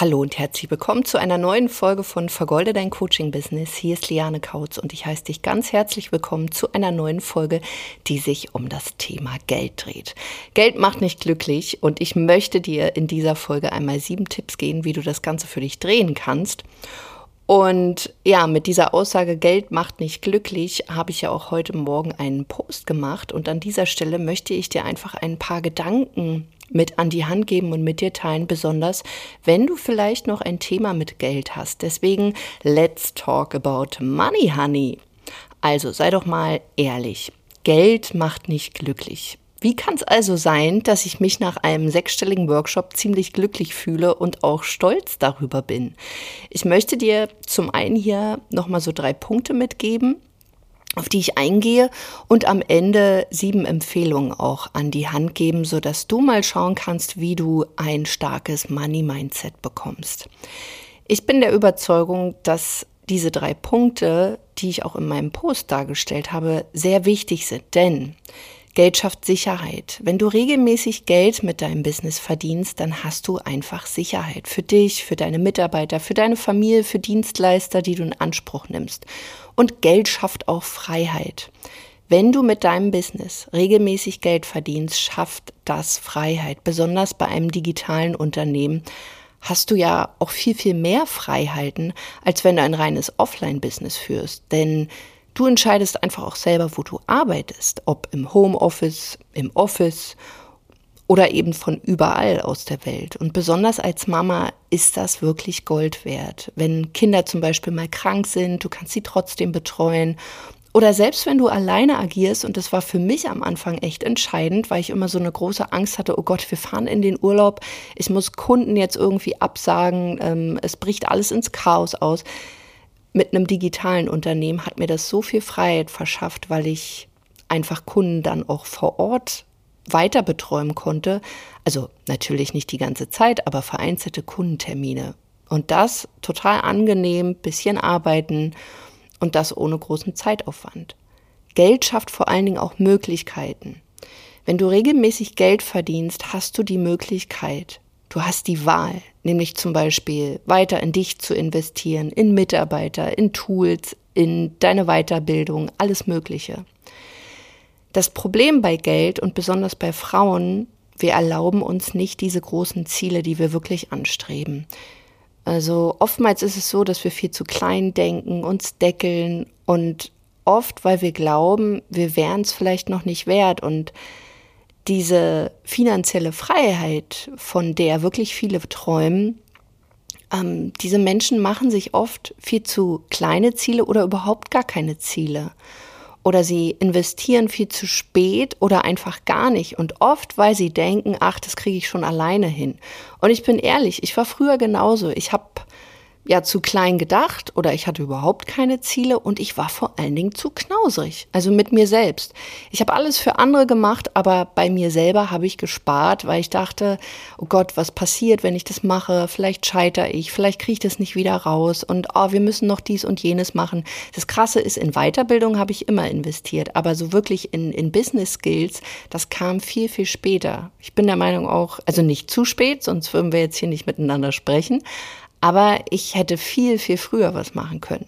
Hallo und herzlich willkommen zu einer neuen Folge von Vergolde dein Coaching Business. Hier ist Liane Kautz und ich heiße dich ganz herzlich willkommen zu einer neuen Folge, die sich um das Thema Geld dreht. Geld macht nicht glücklich und ich möchte dir in dieser Folge einmal sieben Tipps geben, wie du das Ganze für dich drehen kannst. Und ja, mit dieser Aussage, Geld macht nicht glücklich, habe ich ja auch heute Morgen einen Post gemacht. Und an dieser Stelle möchte ich dir einfach ein paar Gedanken mit an die Hand geben und mit dir teilen, besonders wenn du vielleicht noch ein Thema mit Geld hast. Deswegen, let's talk about money, honey. Also sei doch mal ehrlich. Geld macht nicht glücklich. Wie kann es also sein, dass ich mich nach einem sechsstelligen Workshop ziemlich glücklich fühle und auch stolz darüber bin? Ich möchte dir zum einen hier nochmal so drei Punkte mitgeben, auf die ich eingehe und am Ende sieben Empfehlungen auch an die Hand geben, so dass du mal schauen kannst, wie du ein starkes Money Mindset bekommst. Ich bin der Überzeugung, dass diese drei Punkte, die ich auch in meinem Post dargestellt habe, sehr wichtig sind, denn Geld schafft Sicherheit. Wenn du regelmäßig Geld mit deinem Business verdienst, dann hast du einfach Sicherheit für dich, für deine Mitarbeiter, für deine Familie, für Dienstleister, die du in Anspruch nimmst. Und Geld schafft auch Freiheit. Wenn du mit deinem Business regelmäßig Geld verdienst, schafft das Freiheit. Besonders bei einem digitalen Unternehmen hast du ja auch viel, viel mehr Freiheiten, als wenn du ein reines Offline-Business führst. Denn Du entscheidest einfach auch selber, wo du arbeitest, ob im Homeoffice, im Office oder eben von überall aus der Welt. Und besonders als Mama ist das wirklich Gold wert. Wenn Kinder zum Beispiel mal krank sind, du kannst sie trotzdem betreuen. Oder selbst wenn du alleine agierst, und das war für mich am Anfang echt entscheidend, weil ich immer so eine große Angst hatte, oh Gott, wir fahren in den Urlaub, ich muss Kunden jetzt irgendwie absagen, ähm, es bricht alles ins Chaos aus mit einem digitalen Unternehmen hat mir das so viel Freiheit verschafft, weil ich einfach Kunden dann auch vor Ort weiter betreuen konnte. Also natürlich nicht die ganze Zeit, aber vereinzelte Kundentermine. Und das total angenehm, bisschen arbeiten und das ohne großen Zeitaufwand. Geld schafft vor allen Dingen auch Möglichkeiten. Wenn du regelmäßig Geld verdienst, hast du die Möglichkeit, Du hast die Wahl, nämlich zum Beispiel weiter in dich zu investieren, in Mitarbeiter, in Tools, in deine Weiterbildung, alles Mögliche. Das Problem bei Geld und besonders bei Frauen, wir erlauben uns nicht diese großen Ziele, die wir wirklich anstreben. Also oftmals ist es so, dass wir viel zu klein denken, uns deckeln und oft, weil wir glauben, wir wären es vielleicht noch nicht wert und diese finanzielle Freiheit, von der wirklich viele träumen, ähm, diese Menschen machen sich oft viel zu kleine Ziele oder überhaupt gar keine Ziele. Oder sie investieren viel zu spät oder einfach gar nicht. Und oft, weil sie denken, ach, das kriege ich schon alleine hin. Und ich bin ehrlich, ich war früher genauso. Ich habe ja zu klein gedacht oder ich hatte überhaupt keine Ziele und ich war vor allen Dingen zu knausrig, also mit mir selbst. Ich habe alles für andere gemacht, aber bei mir selber habe ich gespart, weil ich dachte, oh Gott, was passiert, wenn ich das mache? Vielleicht scheitere ich, vielleicht kriege ich das nicht wieder raus und oh, wir müssen noch dies und jenes machen. Das Krasse ist, in Weiterbildung habe ich immer investiert, aber so wirklich in, in Business Skills, das kam viel, viel später. Ich bin der Meinung auch, also nicht zu spät, sonst würden wir jetzt hier nicht miteinander sprechen, aber ich hätte viel, viel früher was machen können.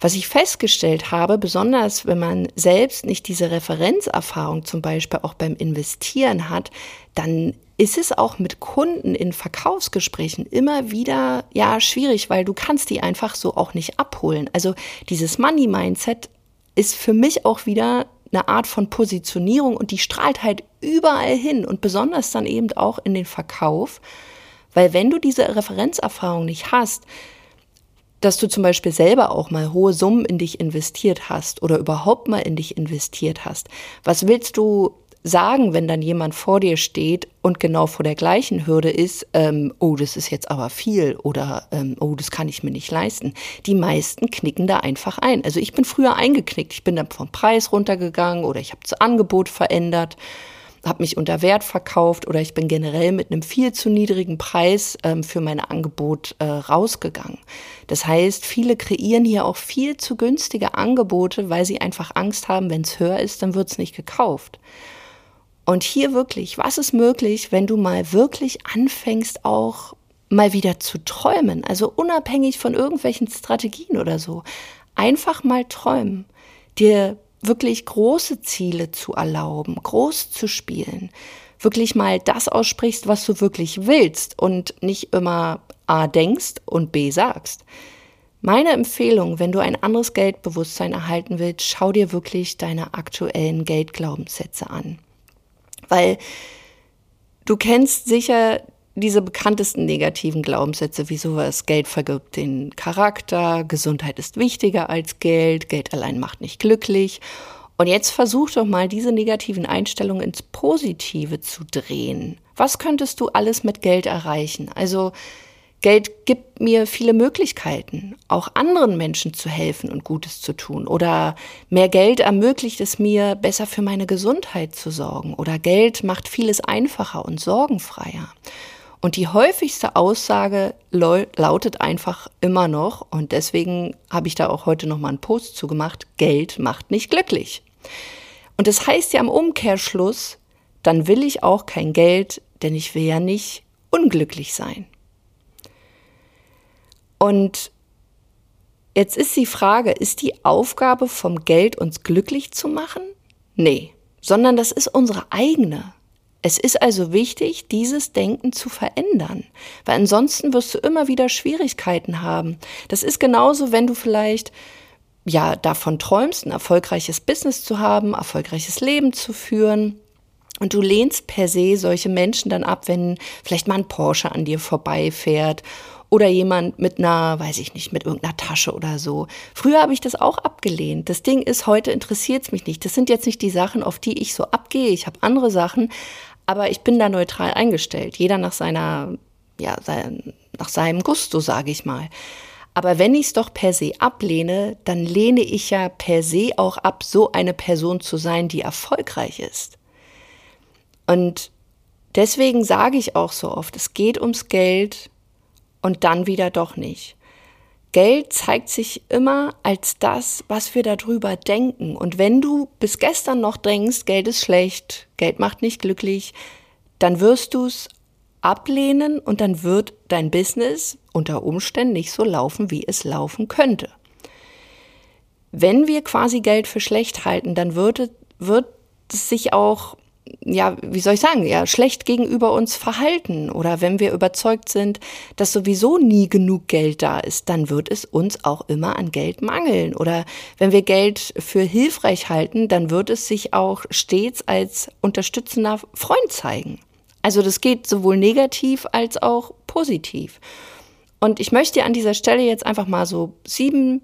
Was ich festgestellt habe, besonders wenn man selbst nicht diese Referenzerfahrung zum Beispiel auch beim Investieren hat, dann ist es auch mit Kunden in Verkaufsgesprächen immer wieder ja schwierig, weil du kannst die einfach so auch nicht abholen. Also dieses Money Mindset ist für mich auch wieder eine Art von Positionierung und die strahlt halt überall hin und besonders dann eben auch in den Verkauf. Weil wenn du diese Referenzerfahrung nicht hast, dass du zum Beispiel selber auch mal hohe Summen in dich investiert hast oder überhaupt mal in dich investiert hast, was willst du sagen, wenn dann jemand vor dir steht und genau vor der gleichen Hürde ist, ähm, oh, das ist jetzt aber viel oder ähm, oh, das kann ich mir nicht leisten. Die meisten knicken da einfach ein. Also ich bin früher eingeknickt, ich bin dann vom Preis runtergegangen oder ich habe das Angebot verändert habe mich unter Wert verkauft oder ich bin generell mit einem viel zu niedrigen Preis ähm, für mein Angebot äh, rausgegangen. Das heißt, viele kreieren hier auch viel zu günstige Angebote, weil sie einfach Angst haben, wenn es höher ist, dann wird es nicht gekauft. Und hier wirklich, was ist möglich, wenn du mal wirklich anfängst, auch mal wieder zu träumen, also unabhängig von irgendwelchen Strategien oder so. Einfach mal träumen, dir wirklich große Ziele zu erlauben, groß zu spielen, wirklich mal das aussprichst, was du wirklich willst und nicht immer A denkst und B sagst. Meine Empfehlung, wenn du ein anderes Geldbewusstsein erhalten willst, schau dir wirklich deine aktuellen Geldglaubenssätze an. Weil du kennst sicher diese bekanntesten negativen Glaubenssätze wie sowas, Geld vergibt den Charakter, Gesundheit ist wichtiger als Geld, Geld allein macht nicht glücklich. Und jetzt versuch doch mal, diese negativen Einstellungen ins Positive zu drehen. Was könntest du alles mit Geld erreichen? Also Geld gibt mir viele Möglichkeiten, auch anderen Menschen zu helfen und Gutes zu tun. Oder mehr Geld ermöglicht es mir, besser für meine Gesundheit zu sorgen. Oder Geld macht vieles einfacher und sorgenfreier. Und die häufigste Aussage lautet einfach immer noch, und deswegen habe ich da auch heute nochmal einen Post zugemacht, Geld macht nicht glücklich. Und das heißt ja im Umkehrschluss, dann will ich auch kein Geld, denn ich will ja nicht unglücklich sein. Und jetzt ist die Frage, ist die Aufgabe vom Geld, uns glücklich zu machen? Nee, sondern das ist unsere eigene. Es ist also wichtig, dieses Denken zu verändern, weil ansonsten wirst du immer wieder Schwierigkeiten haben. Das ist genauso, wenn du vielleicht ja davon träumst, ein erfolgreiches Business zu haben, erfolgreiches Leben zu führen. Und du lehnst per se solche Menschen dann ab, wenn vielleicht mal ein Porsche an dir vorbeifährt oder jemand mit einer, weiß ich nicht, mit irgendeiner Tasche oder so. Früher habe ich das auch abgelehnt. Das Ding ist, heute interessiert es mich nicht. Das sind jetzt nicht die Sachen, auf die ich so abgehe. Ich habe andere Sachen, aber ich bin da neutral eingestellt. Jeder nach seiner, ja, sein, nach seinem Gusto, sage ich mal. Aber wenn ich es doch per se ablehne, dann lehne ich ja per se auch ab, so eine Person zu sein, die erfolgreich ist. Und deswegen sage ich auch so oft, es geht ums Geld und dann wieder doch nicht. Geld zeigt sich immer als das, was wir darüber denken. Und wenn du bis gestern noch denkst, Geld ist schlecht, Geld macht nicht glücklich, dann wirst du es ablehnen und dann wird dein Business unter Umständen nicht so laufen, wie es laufen könnte. Wenn wir quasi Geld für schlecht halten, dann wird, wird es sich auch ja, wie soll ich sagen, ja, schlecht gegenüber uns verhalten oder wenn wir überzeugt sind, dass sowieso nie genug Geld da ist, dann wird es uns auch immer an Geld mangeln oder wenn wir Geld für hilfreich halten, dann wird es sich auch stets als unterstützender Freund zeigen. Also das geht sowohl negativ als auch positiv. Und ich möchte an dieser Stelle jetzt einfach mal so sieben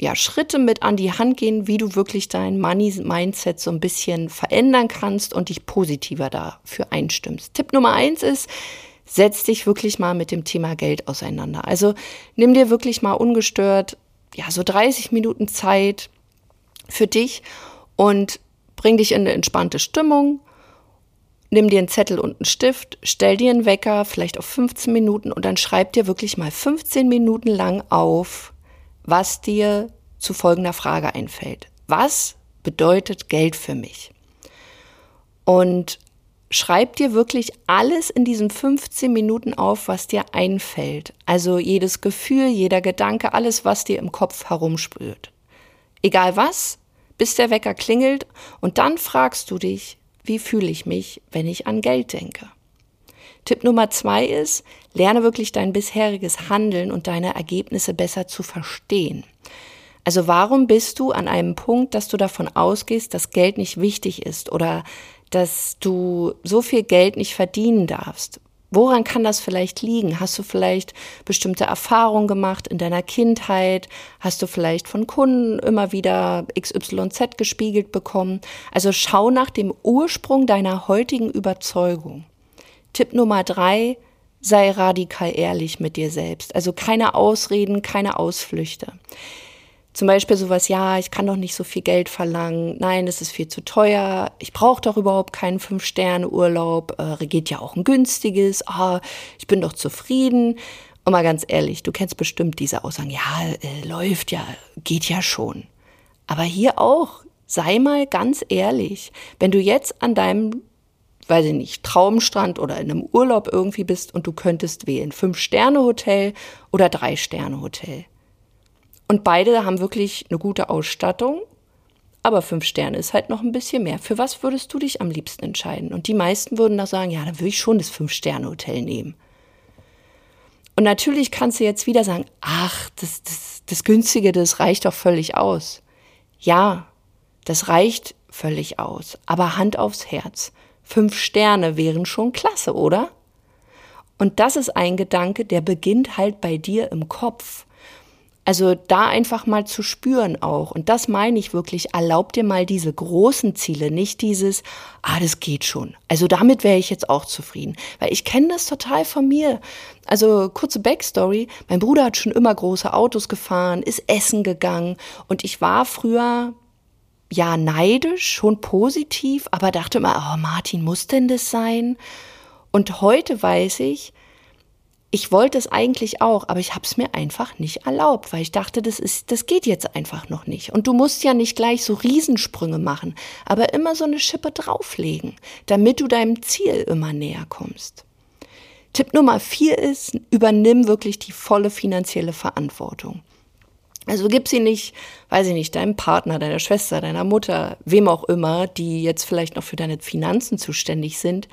ja, Schritte mit an die Hand gehen, wie du wirklich dein Money-Mindset so ein bisschen verändern kannst und dich positiver dafür einstimmst. Tipp Nummer eins ist, setz dich wirklich mal mit dem Thema Geld auseinander. Also nimm dir wirklich mal ungestört, ja, so 30 Minuten Zeit für dich und bring dich in eine entspannte Stimmung. Nimm dir einen Zettel und einen Stift, stell dir einen Wecker, vielleicht auf 15 Minuten und dann schreib dir wirklich mal 15 Minuten lang auf, was dir zu folgender Frage einfällt. Was bedeutet Geld für mich? Und schreib dir wirklich alles in diesen 15 Minuten auf, was dir einfällt. Also jedes Gefühl, jeder Gedanke, alles, was dir im Kopf herumspürt. Egal was, bis der Wecker klingelt und dann fragst du dich, wie fühle ich mich, wenn ich an Geld denke? Tipp Nummer zwei ist, lerne wirklich dein bisheriges Handeln und deine Ergebnisse besser zu verstehen. Also warum bist du an einem Punkt, dass du davon ausgehst, dass Geld nicht wichtig ist oder dass du so viel Geld nicht verdienen darfst? Woran kann das vielleicht liegen? Hast du vielleicht bestimmte Erfahrungen gemacht in deiner Kindheit? Hast du vielleicht von Kunden immer wieder XYZ gespiegelt bekommen? Also schau nach dem Ursprung deiner heutigen Überzeugung. Tipp Nummer drei, sei radikal ehrlich mit dir selbst. Also keine Ausreden, keine Ausflüchte. Zum Beispiel sowas, ja, ich kann doch nicht so viel Geld verlangen, nein, es ist viel zu teuer, ich brauche doch überhaupt keinen Fünf-Sterne-Urlaub, äh, geht ja auch ein günstiges, ah, ich bin doch zufrieden. Und mal ganz ehrlich, du kennst bestimmt diese Aussagen, ja, äh, läuft ja, geht ja schon. Aber hier auch, sei mal ganz ehrlich, wenn du jetzt an deinem weiß ich nicht, Traumstrand oder in einem Urlaub irgendwie bist und du könntest wählen, Fünf-Sterne-Hotel oder Drei-Sterne-Hotel. Und beide haben wirklich eine gute Ausstattung, aber fünf Sterne ist halt noch ein bisschen mehr. Für was würdest du dich am liebsten entscheiden? Und die meisten würden da sagen, ja, dann würde ich schon das Fünf-Sterne-Hotel nehmen. Und natürlich kannst du jetzt wieder sagen, ach, das, das, das Günstige, das reicht doch völlig aus. Ja, das reicht völlig aus. Aber Hand aufs Herz. Fünf Sterne wären schon klasse, oder? Und das ist ein Gedanke, der beginnt halt bei dir im Kopf. Also da einfach mal zu spüren auch. Und das meine ich wirklich, erlaub dir mal diese großen Ziele, nicht dieses, ah, das geht schon. Also damit wäre ich jetzt auch zufrieden. Weil ich kenne das total von mir. Also kurze Backstory, mein Bruder hat schon immer große Autos gefahren, ist essen gegangen und ich war früher ja neidisch, schon positiv, aber dachte immer, oh Martin, muss denn das sein? Und heute weiß ich, ich wollte es eigentlich auch, aber ich habe es mir einfach nicht erlaubt, weil ich dachte, das ist, das geht jetzt einfach noch nicht. Und du musst ja nicht gleich so Riesensprünge machen, aber immer so eine Schippe drauflegen, damit du deinem Ziel immer näher kommst. Tipp Nummer vier ist, übernimm wirklich die volle finanzielle Verantwortung. Also gib sie nicht, weiß ich nicht, deinem Partner, deiner Schwester, deiner Mutter, wem auch immer, die jetzt vielleicht noch für deine Finanzen zuständig sind.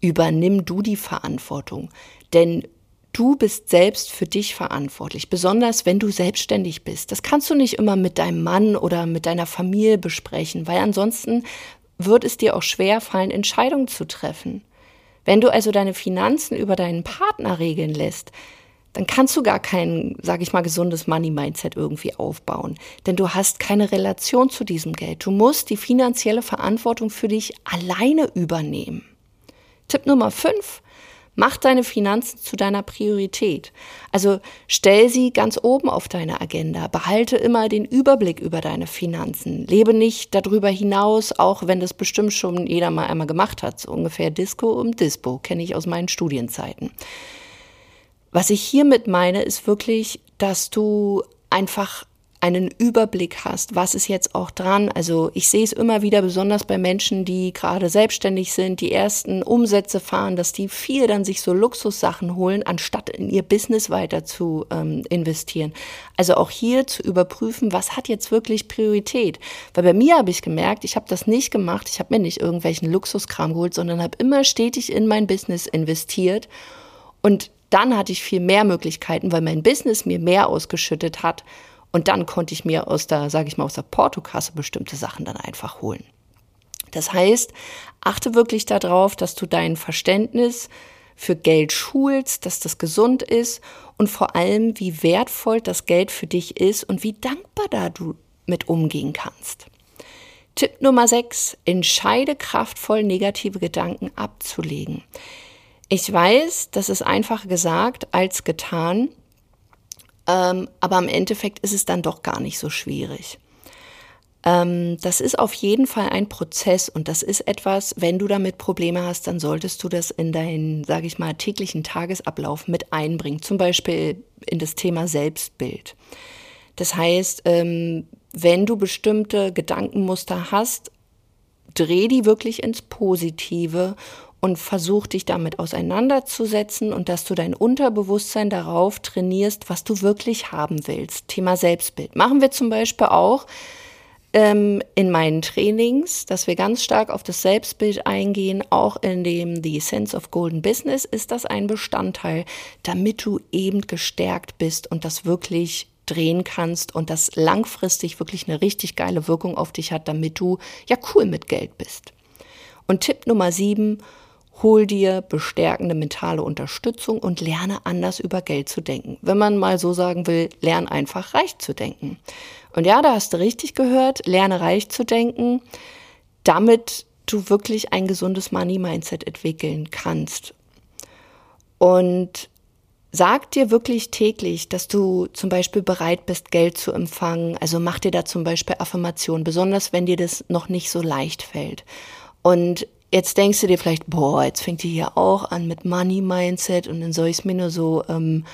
Übernimm du die Verantwortung. Denn du bist selbst für dich verantwortlich, besonders wenn du selbstständig bist. Das kannst du nicht immer mit deinem Mann oder mit deiner Familie besprechen, weil ansonsten wird es dir auch schwer fallen, Entscheidungen zu treffen. Wenn du also deine Finanzen über deinen Partner regeln lässt, dann kannst du gar kein, sag ich mal, gesundes Money-Mindset irgendwie aufbauen. Denn du hast keine Relation zu diesem Geld. Du musst die finanzielle Verantwortung für dich alleine übernehmen. Tipp Nummer fünf: Mach deine Finanzen zu deiner Priorität. Also stell sie ganz oben auf deine Agenda. Behalte immer den Überblick über deine Finanzen. Lebe nicht darüber hinaus, auch wenn das bestimmt schon jeder mal einmal gemacht hat. So ungefähr Disco und Dispo kenne ich aus meinen Studienzeiten. Was ich hiermit meine, ist wirklich, dass du einfach einen Überblick hast, was ist jetzt auch dran. Also ich sehe es immer wieder, besonders bei Menschen, die gerade selbstständig sind, die ersten Umsätze fahren, dass die viel dann sich so Luxussachen holen, anstatt in ihr Business weiter zu ähm, investieren. Also auch hier zu überprüfen, was hat jetzt wirklich Priorität. Weil bei mir habe ich gemerkt, ich habe das nicht gemacht, ich habe mir nicht irgendwelchen Luxuskram geholt, sondern habe immer stetig in mein Business investiert. Und dann hatte ich viel mehr Möglichkeiten, weil mein Business mir mehr ausgeschüttet hat. Und dann konnte ich mir aus der, sage ich mal, aus der Portokasse bestimmte Sachen dann einfach holen. Das heißt, achte wirklich darauf, dass du dein Verständnis für Geld schulst, dass das gesund ist und vor allem, wie wertvoll das Geld für dich ist und wie dankbar da du mit umgehen kannst. Tipp Nummer 6. Entscheide kraftvoll negative Gedanken abzulegen. Ich weiß, das ist einfacher gesagt als getan, ähm, aber im Endeffekt ist es dann doch gar nicht so schwierig. Ähm, das ist auf jeden Fall ein Prozess und das ist etwas, wenn du damit Probleme hast, dann solltest du das in deinen, sage ich mal, täglichen Tagesablauf mit einbringen, zum Beispiel in das Thema Selbstbild. Das heißt, ähm, wenn du bestimmte Gedankenmuster hast, dreh die wirklich ins Positive und versuch dich damit auseinanderzusetzen und dass du dein Unterbewusstsein darauf trainierst, was du wirklich haben willst. Thema Selbstbild. Machen wir zum Beispiel auch ähm, in meinen Trainings, dass wir ganz stark auf das Selbstbild eingehen. Auch in dem The Sense of Golden Business ist das ein Bestandteil, damit du eben gestärkt bist und das wirklich drehen kannst und das langfristig wirklich eine richtig geile Wirkung auf dich hat, damit du ja cool mit Geld bist. Und Tipp Nummer sieben, Hol dir bestärkende mentale Unterstützung und lerne anders über Geld zu denken. Wenn man mal so sagen will, lern einfach reich zu denken. Und ja, da hast du richtig gehört, lerne reich zu denken, damit du wirklich ein gesundes Money-Mindset entwickeln kannst. Und sag dir wirklich täglich, dass du zum Beispiel bereit bist, Geld zu empfangen. Also mach dir da zum Beispiel Affirmationen, besonders wenn dir das noch nicht so leicht fällt. Und Jetzt denkst du dir vielleicht, boah, jetzt fängt die hier auch an mit Money Mindset und dann soll ich es mir nur so, ähm,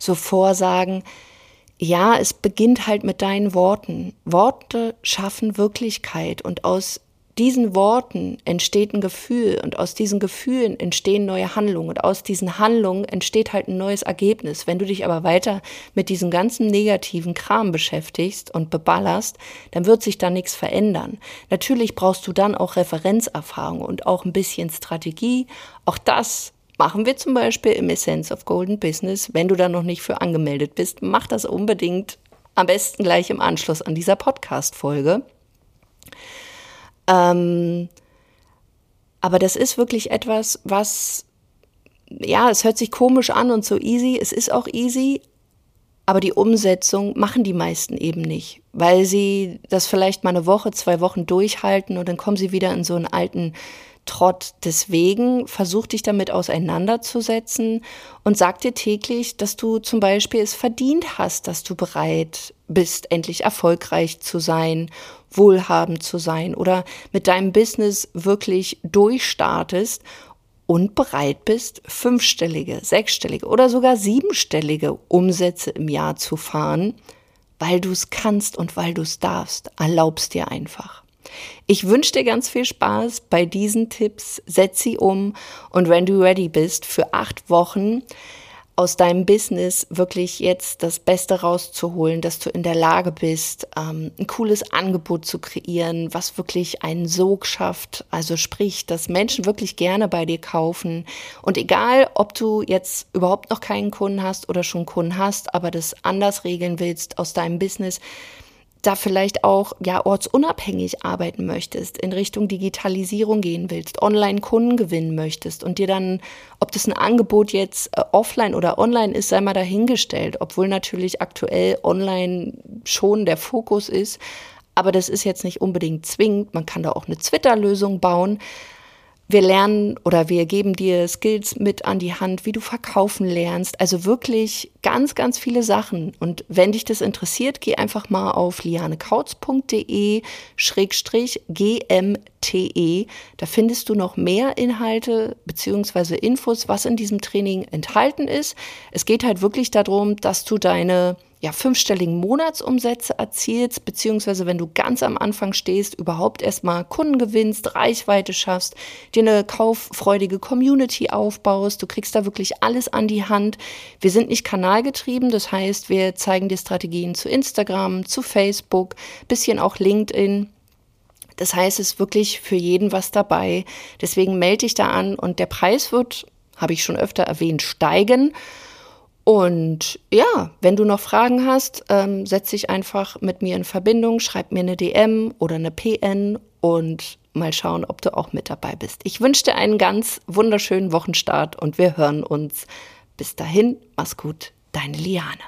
so vorsagen. Ja, es beginnt halt mit deinen Worten. Worte schaffen Wirklichkeit und aus diesen Worten entsteht ein Gefühl und aus diesen Gefühlen entstehen neue Handlungen und aus diesen Handlungen entsteht halt ein neues Ergebnis. Wenn du dich aber weiter mit diesem ganzen negativen Kram beschäftigst und beballerst, dann wird sich da nichts verändern. Natürlich brauchst du dann auch Referenzerfahrung und auch ein bisschen Strategie. Auch das machen wir zum Beispiel im Essence of Golden Business. Wenn du da noch nicht für angemeldet bist, mach das unbedingt am besten gleich im Anschluss an dieser Podcast-Folge. Ähm, aber das ist wirklich etwas, was, ja, es hört sich komisch an und so easy. Es ist auch easy, aber die Umsetzung machen die meisten eben nicht, weil sie das vielleicht mal eine Woche, zwei Wochen durchhalten und dann kommen sie wieder in so einen alten Trott. Deswegen versuch dich damit auseinanderzusetzen und sag dir täglich, dass du zum Beispiel es verdient hast, dass du bereit bist, endlich erfolgreich zu sein, wohlhabend zu sein oder mit deinem Business wirklich durchstartest und bereit bist, fünfstellige, sechsstellige oder sogar siebenstellige Umsätze im Jahr zu fahren, weil du es kannst und weil du es darfst. Erlaubst dir einfach. Ich wünsche dir ganz viel Spaß bei diesen Tipps. Setz sie um und wenn du ready bist für acht Wochen aus deinem Business wirklich jetzt das Beste rauszuholen, dass du in der Lage bist, ähm, ein cooles Angebot zu kreieren, was wirklich einen Sog schafft. Also sprich, dass Menschen wirklich gerne bei dir kaufen. Und egal, ob du jetzt überhaupt noch keinen Kunden hast oder schon Kunden hast, aber das anders regeln willst aus deinem Business, da vielleicht auch ja ortsunabhängig arbeiten möchtest, in Richtung Digitalisierung gehen willst, online Kunden gewinnen möchtest und dir dann, ob das ein Angebot jetzt äh, offline oder online ist, sei mal dahingestellt, obwohl natürlich aktuell online schon der Fokus ist, aber das ist jetzt nicht unbedingt zwingend, man kann da auch eine Twitter-Lösung bauen, wir lernen oder wir geben dir Skills mit an die Hand, wie du verkaufen lernst. Also wirklich ganz, ganz viele Sachen. Und wenn dich das interessiert, geh einfach mal auf lianekautz.de schrägstrich GMTE. Da findest du noch mehr Inhalte beziehungsweise Infos, was in diesem Training enthalten ist. Es geht halt wirklich darum, dass du deine ja, fünfstelligen Monatsumsätze erzielst, beziehungsweise wenn du ganz am Anfang stehst, überhaupt erstmal Kunden gewinnst, Reichweite schaffst, dir eine kauffreudige Community aufbaust. Du kriegst da wirklich alles an die Hand. Wir sind nicht kanalgetrieben, das heißt, wir zeigen dir Strategien zu Instagram, zu Facebook, bisschen auch LinkedIn. Das heißt, es ist wirklich für jeden was dabei. Deswegen melde dich da an und der Preis wird, habe ich schon öfter erwähnt, steigen. Und ja, wenn du noch Fragen hast, ähm, setz dich einfach mit mir in Verbindung, schreib mir eine DM oder eine PN und mal schauen, ob du auch mit dabei bist. Ich wünsche dir einen ganz wunderschönen Wochenstart und wir hören uns. Bis dahin, mach's gut, deine Liane.